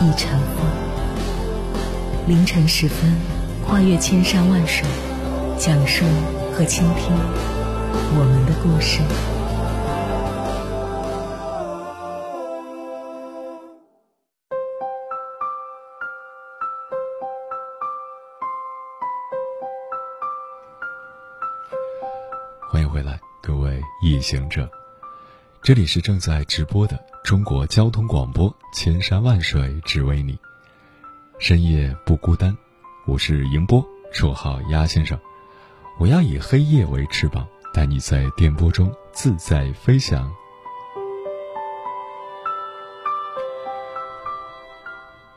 亦成风。凌晨时分，跨越千山万水，讲述和倾听我们的故事。欢迎回来，各位夜行者，这里是正在直播的中国交通广播，千山万水只为你，深夜不孤单。我是迎波，绰号鸭先生。我要以黑夜为翅膀，带你在电波中自在飞翔。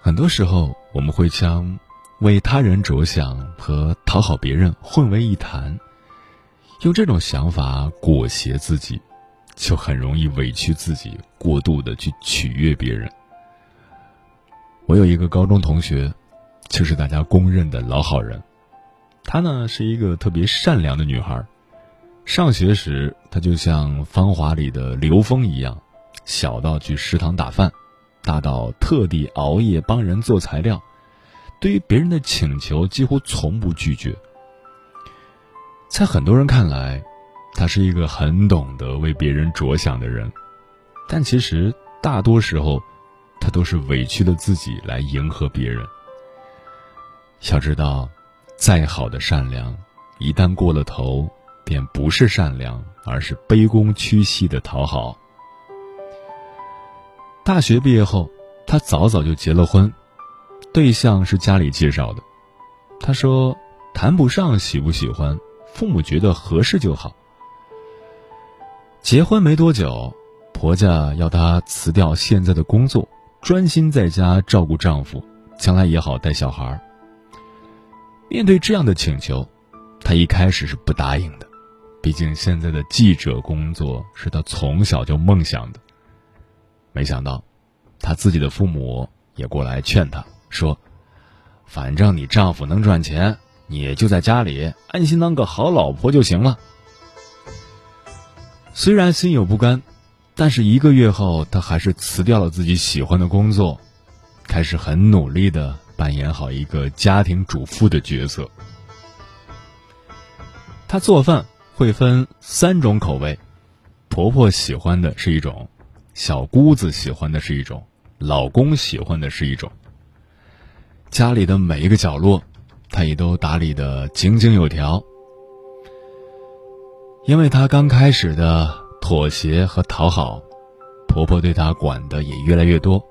很多时候，我们会将为他人着想和讨好别人混为一谈。用这种想法裹挟自己，就很容易委屈自己，过度的去取悦别人。我有一个高中同学，就是大家公认的老好人。她呢是一个特别善良的女孩。上学时，她就像《芳华》里的刘峰一样，小到去食堂打饭，大到特地熬夜帮人做材料，对于别人的请求几乎从不拒绝。在很多人看来，他是一个很懂得为别人着想的人，但其实大多时候，他都是委屈了自己来迎合别人。要知道，再好的善良，一旦过了头，便不是善良，而是卑躬屈膝的讨好。大学毕业后，他早早就结了婚，对象是家里介绍的。他说：“谈不上喜不喜欢。”父母觉得合适就好。结婚没多久，婆家要她辞掉现在的工作，专心在家照顾丈夫，将来也好带小孩。面对这样的请求，她一开始是不答应的，毕竟现在的记者工作是她从小就梦想的。没想到，她自己的父母也过来劝她说：“反正你丈夫能赚钱。”你就在家里安心当个好老婆就行了。虽然心有不甘，但是一个月后，她还是辞掉了自己喜欢的工作，开始很努力的扮演好一个家庭主妇的角色。她做饭会分三种口味，婆婆喜欢的是一种，小姑子喜欢的是一种，老公喜欢的是一种。家里的每一个角落。她也都打理的井井有条，因为她刚开始的妥协和讨好，婆婆对她管的也越来越多，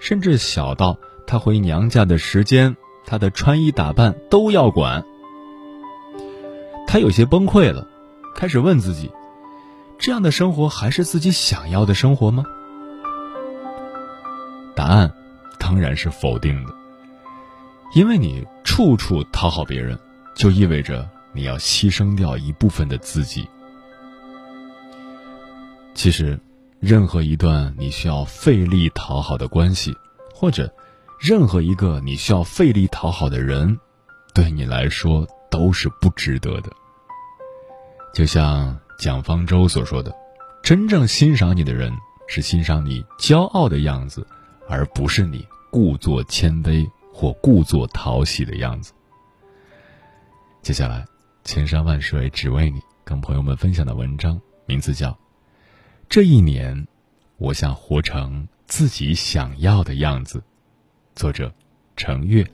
甚至小到她回娘家的时间，她的穿衣打扮都要管。她有些崩溃了，开始问自己：这样的生活还是自己想要的生活吗？答案当然是否定的。因为你处处讨好别人，就意味着你要牺牲掉一部分的自己。其实，任何一段你需要费力讨好的关系，或者任何一个你需要费力讨好的人，对你来说都是不值得的。就像蒋方舟所说的：“真正欣赏你的人，是欣赏你骄傲的样子，而不是你故作谦卑。”或故作讨喜的样子。接下来，千山万水只为你，跟朋友们分享的文章名字叫《这一年，我想活成自己想要的样子》，作者程月。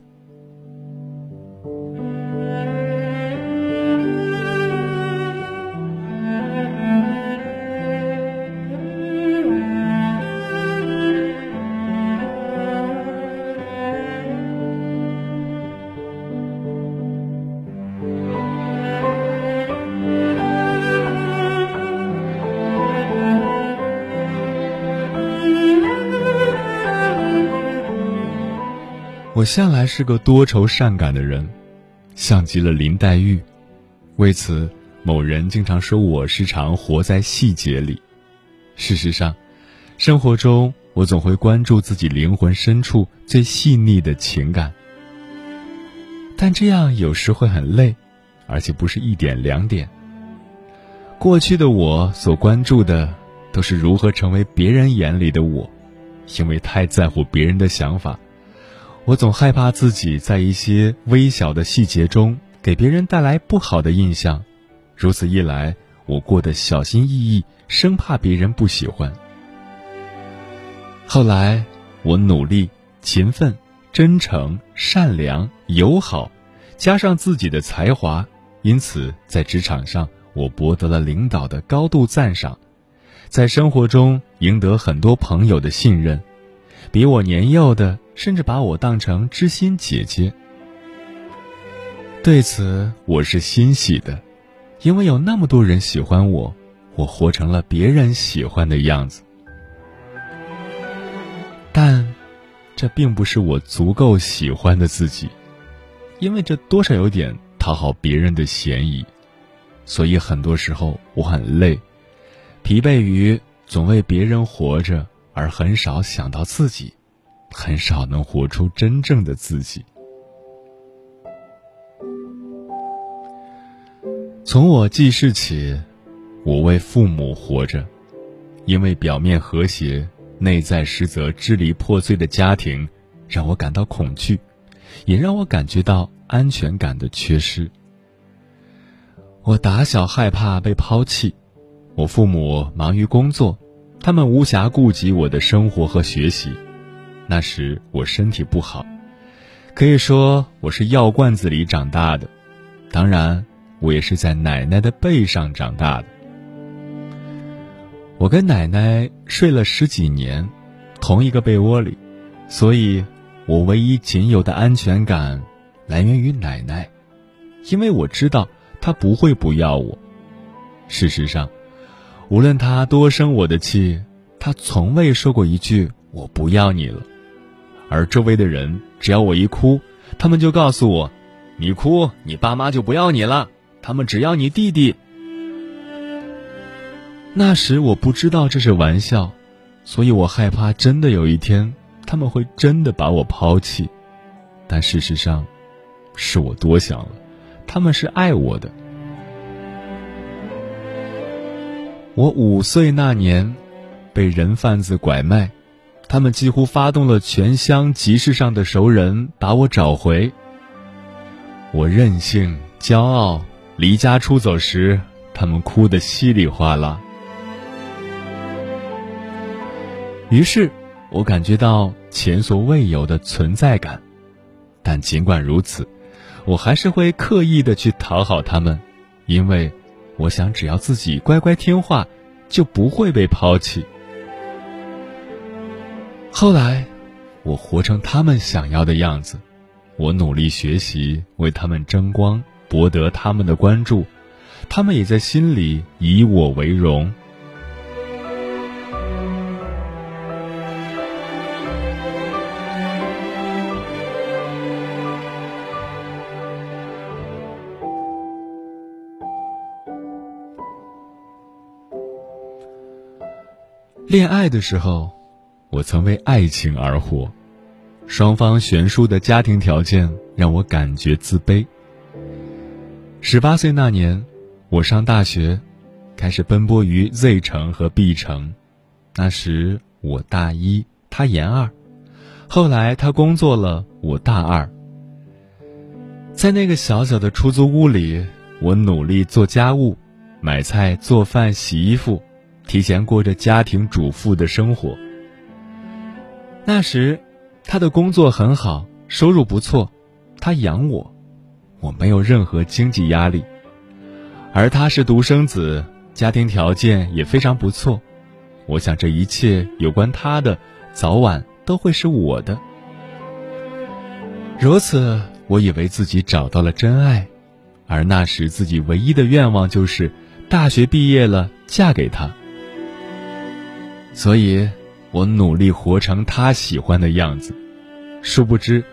我向来是个多愁善感的人，像极了林黛玉。为此，某人经常说我时常活在细节里。事实上，生活中我总会关注自己灵魂深处最细腻的情感，但这样有时会很累，而且不是一点两点。过去的我所关注的，都是如何成为别人眼里的我，因为太在乎别人的想法。我总害怕自己在一些微小的细节中给别人带来不好的印象，如此一来，我过得小心翼翼，生怕别人不喜欢。后来，我努力、勤奋、真诚、善良、友好，加上自己的才华，因此在职场上我博得了领导的高度赞赏，在生活中赢得很多朋友的信任，比我年幼的。甚至把我当成知心姐姐，对此我是欣喜的，因为有那么多人喜欢我，我活成了别人喜欢的样子。但，这并不是我足够喜欢的自己，因为这多少有点讨好别人的嫌疑，所以很多时候我很累，疲惫于总为别人活着，而很少想到自己。很少能活出真正的自己。从我记事起，我为父母活着，因为表面和谐、内在实则支离破碎的家庭，让我感到恐惧，也让我感觉到安全感的缺失。我打小害怕被抛弃，我父母忙于工作，他们无暇顾及我的生活和学习。那时我身体不好，可以说我是药罐子里长大的。当然，我也是在奶奶的背上长大的。我跟奶奶睡了十几年，同一个被窝里，所以，我唯一仅有的安全感来源于奶奶，因为我知道她不会不要我。事实上，无论她多生我的气，她从未说过一句“我不要你了”。而周围的人，只要我一哭，他们就告诉我：“你哭，你爸妈就不要你了，他们只要你弟弟。”那时我不知道这是玩笑，所以我害怕真的有一天他们会真的把我抛弃。但事实上，是我多想了，他们是爱我的。我五岁那年，被人贩子拐卖。他们几乎发动了全乡集市上的熟人把我找回。我任性、骄傲，离家出走时，他们哭得稀里哗啦。于是，我感觉到前所未有的存在感。但尽管如此，我还是会刻意的去讨好他们，因为我想，只要自己乖乖听话，就不会被抛弃。后来，我活成他们想要的样子，我努力学习，为他们争光，博得他们的关注，他们也在心里以我为荣。恋爱的时候。我曾为爱情而活，双方悬殊的家庭条件让我感觉自卑。十八岁那年，我上大学，开始奔波于 Z 城和 B 城。那时我大一，他研二，后来他工作了，我大二。在那个小小的出租屋里，我努力做家务，买菜、做饭、洗衣服，提前过着家庭主妇的生活。那时，他的工作很好，收入不错，他养我，我没有任何经济压力。而他是独生子，家庭条件也非常不错。我想这一切有关他的，早晚都会是我的。如此，我以为自己找到了真爱，而那时自己唯一的愿望就是大学毕业了嫁给他。所以。我努力活成他喜欢的样子，殊不知，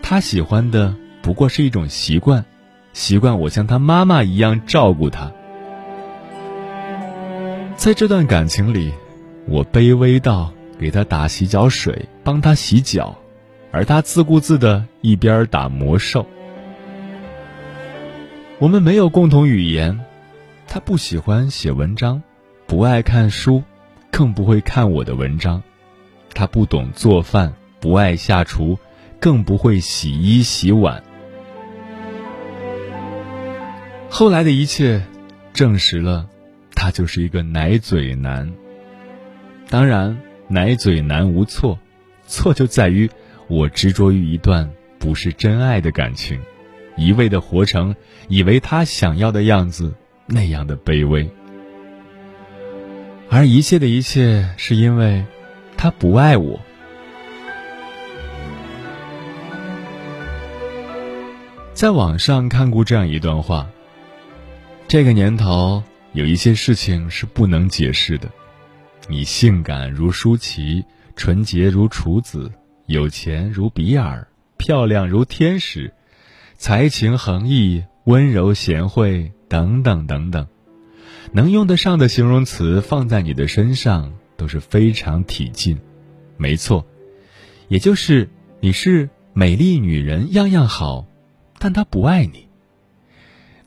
他喜欢的不过是一种习惯，习惯我像他妈妈一样照顾他。在这段感情里，我卑微到给他打洗脚水，帮他洗脚，而他自顾自的一边打魔兽。我们没有共同语言，他不喜欢写文章，不爱看书，更不会看我的文章。他不懂做饭，不爱下厨，更不会洗衣洗碗。后来的一切，证实了，他就是一个奶嘴男。当然，奶嘴男无错，错就在于我执着于一段不是真爱的感情。一味的活成以为他想要的样子，那样的卑微，而一切的一切是因为他不爱我。在网上看过这样一段话：这个年头有一些事情是不能解释的，你性感如舒淇，纯洁如处子，有钱如比尔，漂亮如天使。才情横溢、温柔贤惠等等等等，能用得上的形容词放在你的身上都是非常体尽。没错，也就是你是美丽女人，样样好，但他不爱你。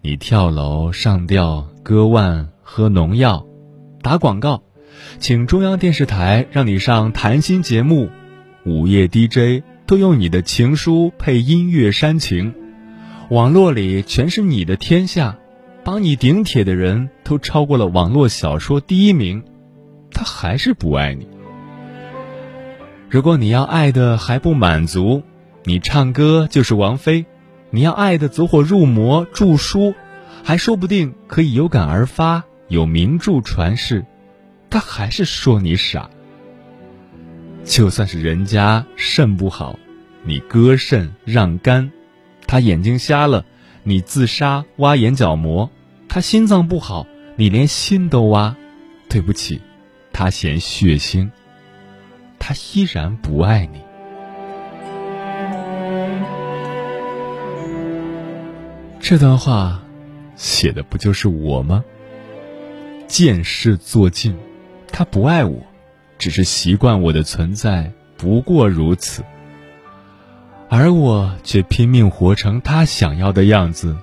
你跳楼、上吊、割腕、喝农药、打广告，请中央电视台让你上谈心节目，午夜 DJ 都用你的情书配音乐煽情。网络里全是你的天下，帮你顶帖的人都超过了网络小说第一名，他还是不爱你。如果你要爱的还不满足，你唱歌就是王菲；你要爱的走火入魔、著书，还说不定可以有感而发，有名著传世，他还是说你傻。就算是人家肾不好，你割肾让肝。他眼睛瞎了，你自杀挖眼角膜；他心脏不好，你连心都挖。对不起，他嫌血腥。他依然不爱你。这段话写的不就是我吗？见事做尽，他不爱我，只是习惯我的存在，不过如此。而我却拼命活成他想要的样子，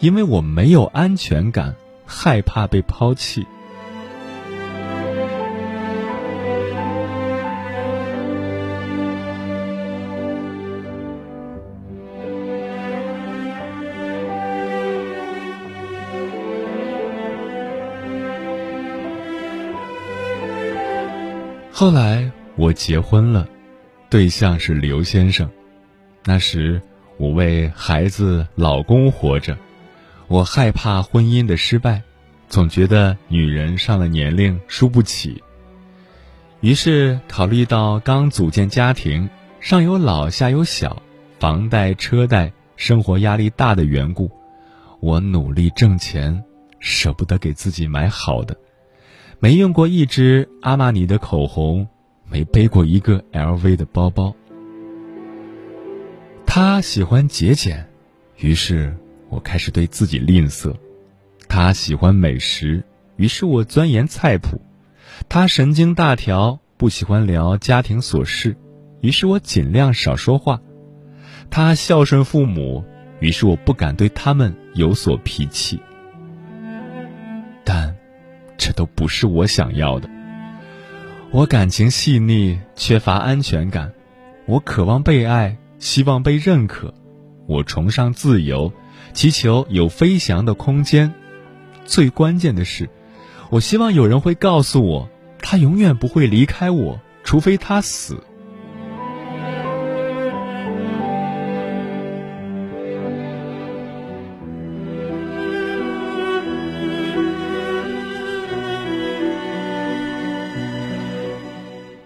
因为我没有安全感，害怕被抛弃。后来我结婚了，对象是刘先生。那时，我为孩子、老公活着，我害怕婚姻的失败，总觉得女人上了年龄输不起。于是考虑到刚组建家庭，上有老下有小，房贷车贷，生活压力大的缘故，我努力挣钱，舍不得给自己买好的，没用过一支阿玛尼的口红，没背过一个 LV 的包包。他喜欢节俭，于是我开始对自己吝啬；他喜欢美食，于是我钻研菜谱；他神经大条，不喜欢聊家庭琐事，于是我尽量少说话；他孝顺父母，于是我不敢对他们有所脾气。但，这都不是我想要的。我感情细腻，缺乏安全感，我渴望被爱。希望被认可，我崇尚自由，祈求有飞翔的空间。最关键的是，我希望有人会告诉我，他永远不会离开我，除非他死。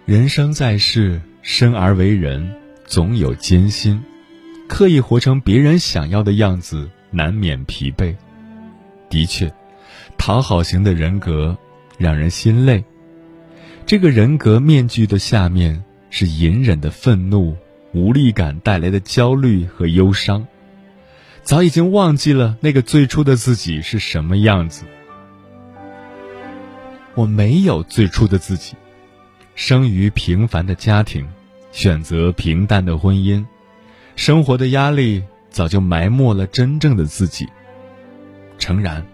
人生在世，生而为人。总有艰辛，刻意活成别人想要的样子，难免疲惫。的确，讨好型的人格让人心累。这个人格面具的下面是隐忍的愤怒、无力感带来的焦虑和忧伤，早已经忘记了那个最初的自己是什么样子。我没有最初的自己，生于平凡的家庭，选择平淡的婚姻，生活的压力早就埋没了真正的自己。诚然，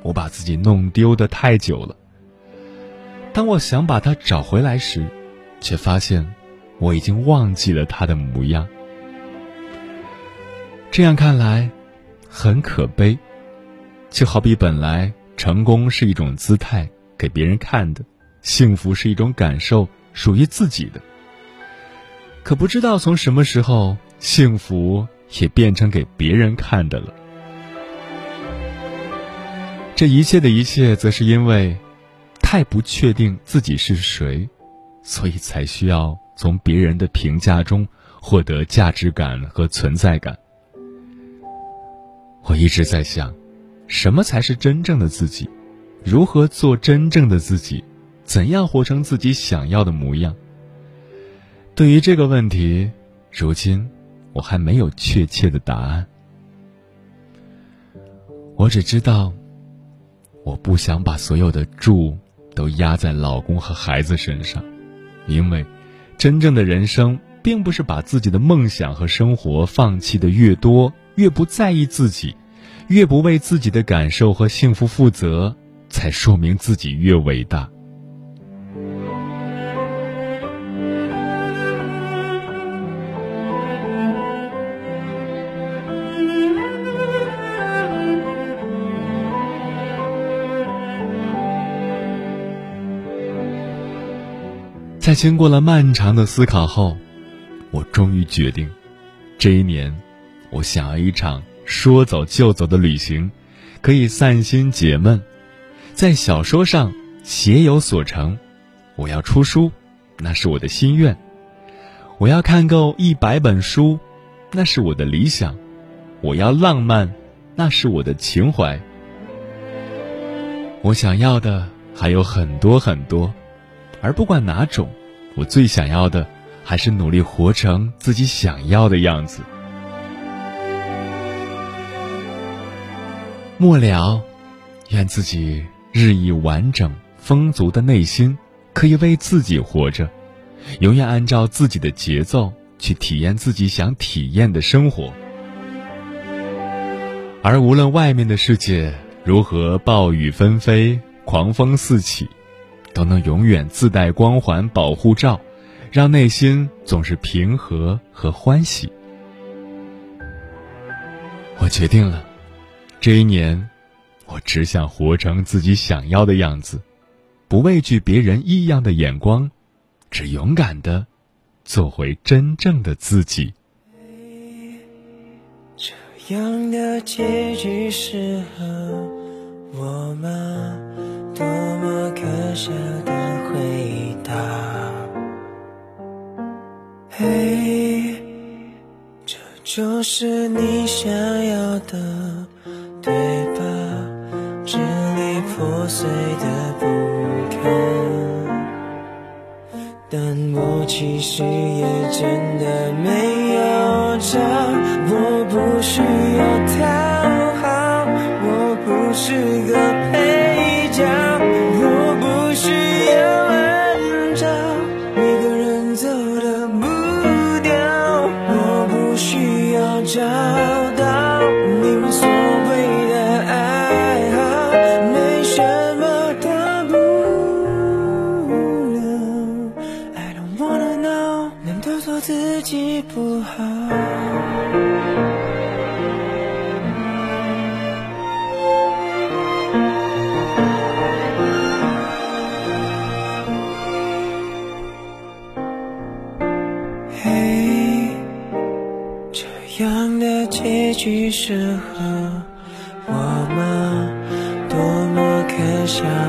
我把自己弄丢的太久了。当我想把它找回来时，却发现我已经忘记了他的模样。这样看来，很可悲。就好比本来成功是一种姿态。给别人看的，幸福是一种感受，属于自己的。可不知道从什么时候，幸福也变成给别人看的了。这一切的一切，则是因为太不确定自己是谁，所以才需要从别人的评价中获得价值感和存在感。我一直在想，什么才是真正的自己？如何做真正的自己？怎样活成自己想要的模样？对于这个问题，如今我还没有确切的答案。我只知道，我不想把所有的注都压在老公和孩子身上，因为真正的人生并不是把自己的梦想和生活放弃的越多，越不在意自己，越不为自己的感受和幸福负责。才说明自己越伟大。在经过了漫长的思考后，我终于决定，这一年，我想要一场说走就走的旅行，可以散心解闷。在小说上写有所成，我要出书，那是我的心愿；我要看够一百本书，那是我的理想；我要浪漫，那是我的情怀。我想要的还有很多很多，而不管哪种，我最想要的还是努力活成自己想要的样子。末了，愿自己。日益完整丰足的内心，可以为自己活着，永远按照自己的节奏去体验自己想体验的生活。而无论外面的世界如何暴雨纷飞、狂风四起，都能永远自带光环保护罩，让内心总是平和和欢喜。我决定了，这一年。我只想活成自己想要的样子，不畏惧别人异样的眼光，只勇敢的做回真正的自己。这样的结局适合我吗？多么可笑的回答！嘿，这就是你想要的，对吧？支离破碎的不堪，但我其实也真的没有找，我不需要讨好，我不是个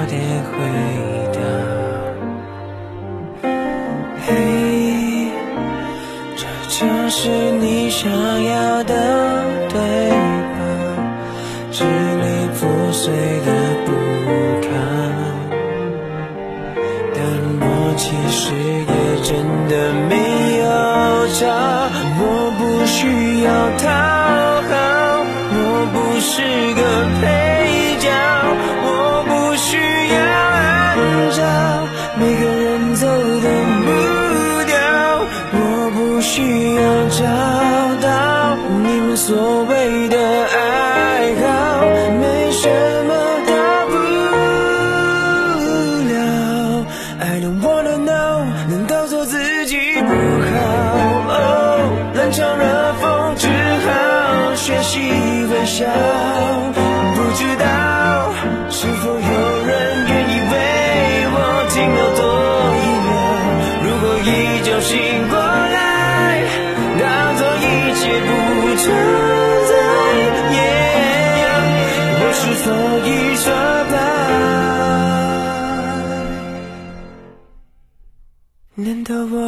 可笑的回答！嘿，这就是你想要的，对吧？支离破碎的不堪，但我其实也真的没有找。不需要他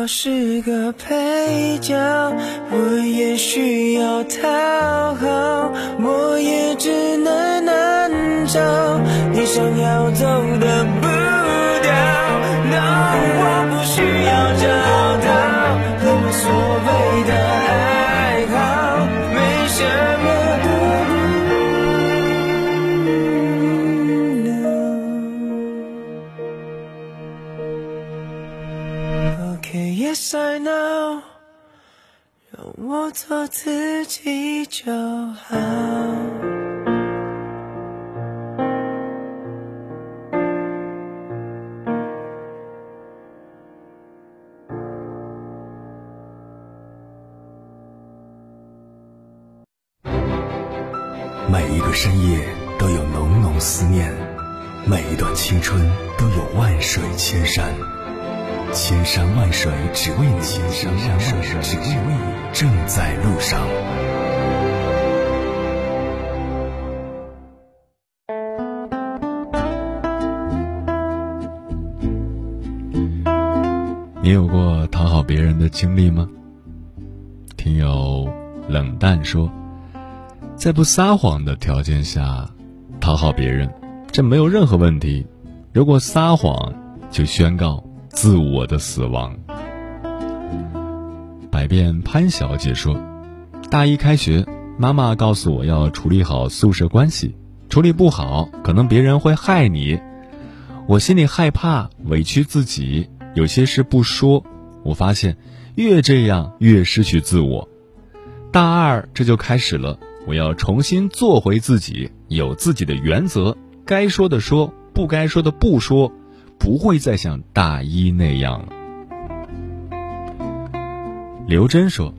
是个配角？我也需要讨好，我也只能按照你想要走的做自己就好。每一个深夜都有浓浓思念，每一段青春都有万水千山，千山万水只为你，千山万水只为你，正在路上。你有过讨好别人的经历吗？听友冷淡说，在不撒谎的条件下讨好别人，这没有任何问题。如果撒谎，就宣告自我的死亡。百变潘小姐说，大一开学，妈妈告诉我要处理好宿舍关系，处理不好，可能别人会害你。我心里害怕，委屈自己。有些事不说，我发现越这样越失去自我。大二这就开始了，我要重新做回自己，有自己的原则，该说的说，不该说的不说，不会再像大一那样了。刘真说：“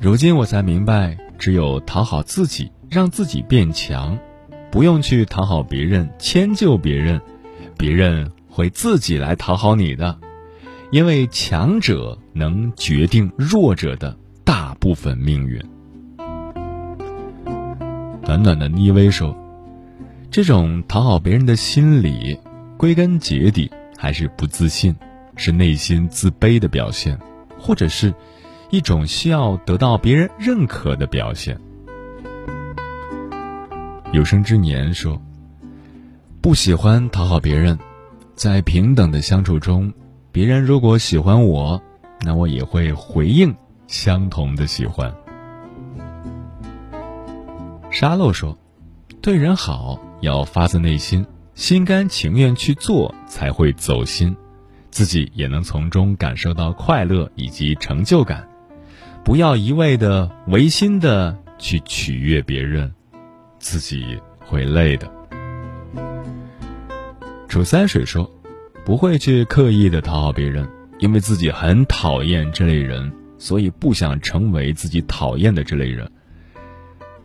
如今我才明白，只有讨好自己，让自己变强，不用去讨好别人、迁就别人，别人会自己来讨好你的。”因为强者能决定弱者的大部分命运。暖暖的妮薇说：“这种讨好别人的心理，归根结底还是不自信，是内心自卑的表现，或者是一种需要得到别人认可的表现。”有生之年说：“不喜欢讨好别人，在平等的相处中。”别人如果喜欢我，那我也会回应相同的喜欢。沙漏说：“对人好要发自内心，心甘情愿去做才会走心，自己也能从中感受到快乐以及成就感。不要一味的违心的去取悦别人，自己会累的。”楚三水说。不会去刻意的讨好别人，因为自己很讨厌这类人，所以不想成为自己讨厌的这类人。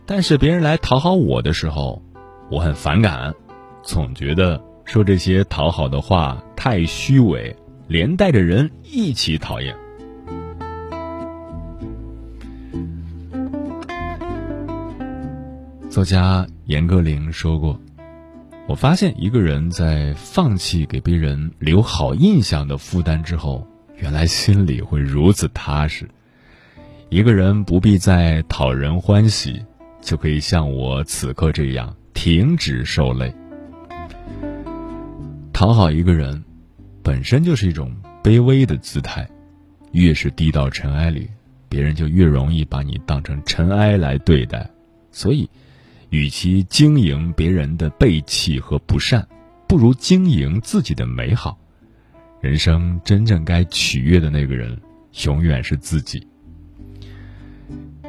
但是别人来讨好我的时候，我很反感，总觉得说这些讨好的话太虚伪，连带着人一起讨厌。作家严歌苓说过。我发现一个人在放弃给别人留好印象的负担之后，原来心里会如此踏实。一个人不必再讨人欢喜，就可以像我此刻这样停止受累。讨好一个人，本身就是一种卑微的姿态，越是低到尘埃里，别人就越容易把你当成尘埃来对待。所以，与其经营别人的背弃和不善，不如经营自己的美好。人生真正该取悦的那个人，永远是自己。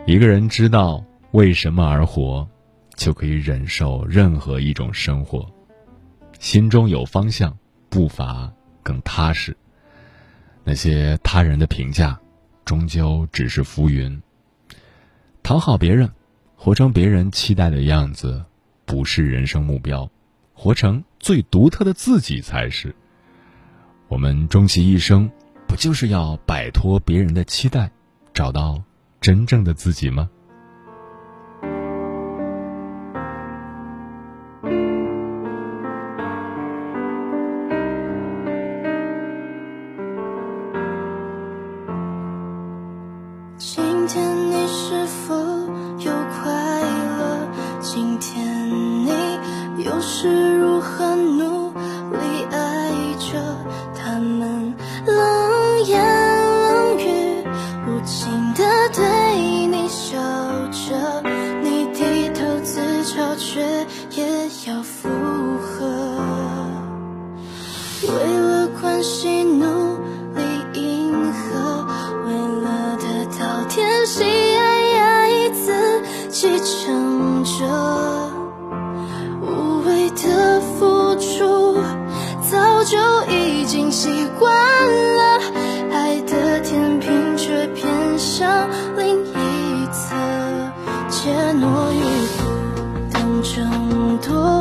一个人知道为什么而活，就可以忍受任何一种生活。心中有方向，步伐更踏实。那些他人的评价，终究只是浮云。讨好别人，活成别人期待的样子，不是人生目标。活成最独特的自己才是。我们终其一生，不就是要摆脱别人的期待，找到真正的自己吗？继承着，无谓的付出早就已经习惯了，爱的天平却偏向另一侧，怯懦与不等争夺，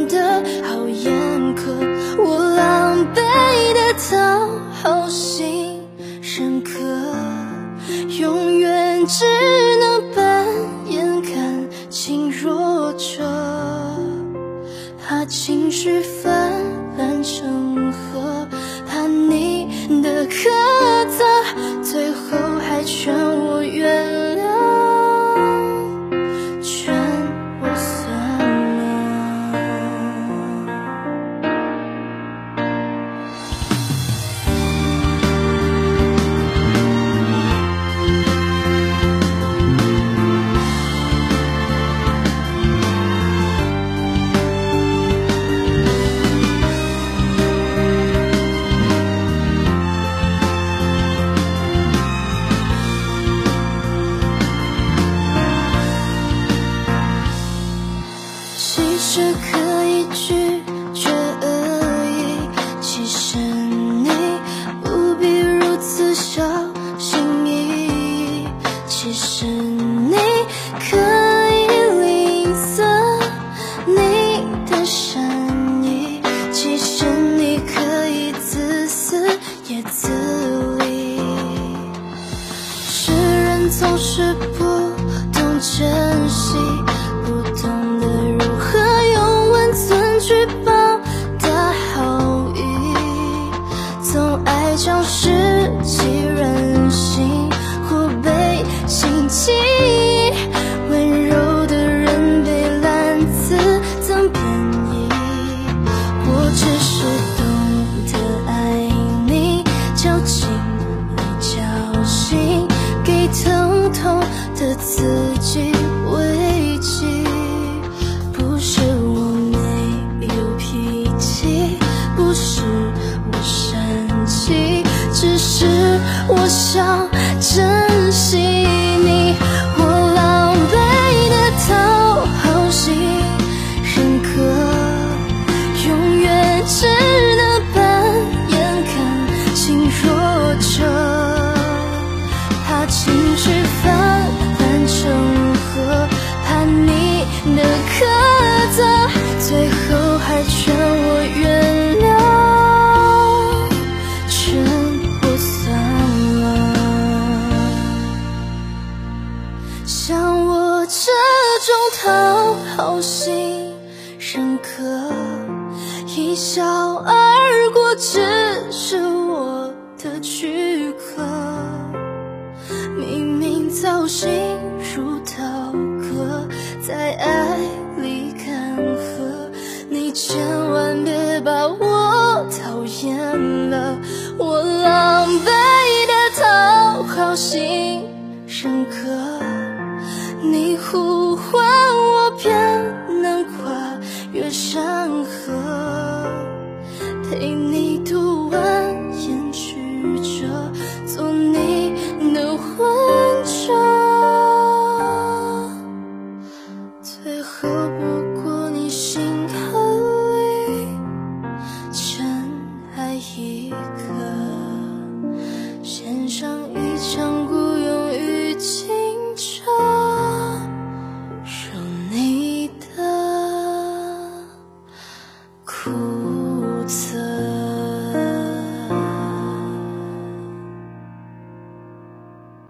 只可以去。自己。心如刀割，在爱里干涸，你千万别把我讨厌了，我狼狈的讨好心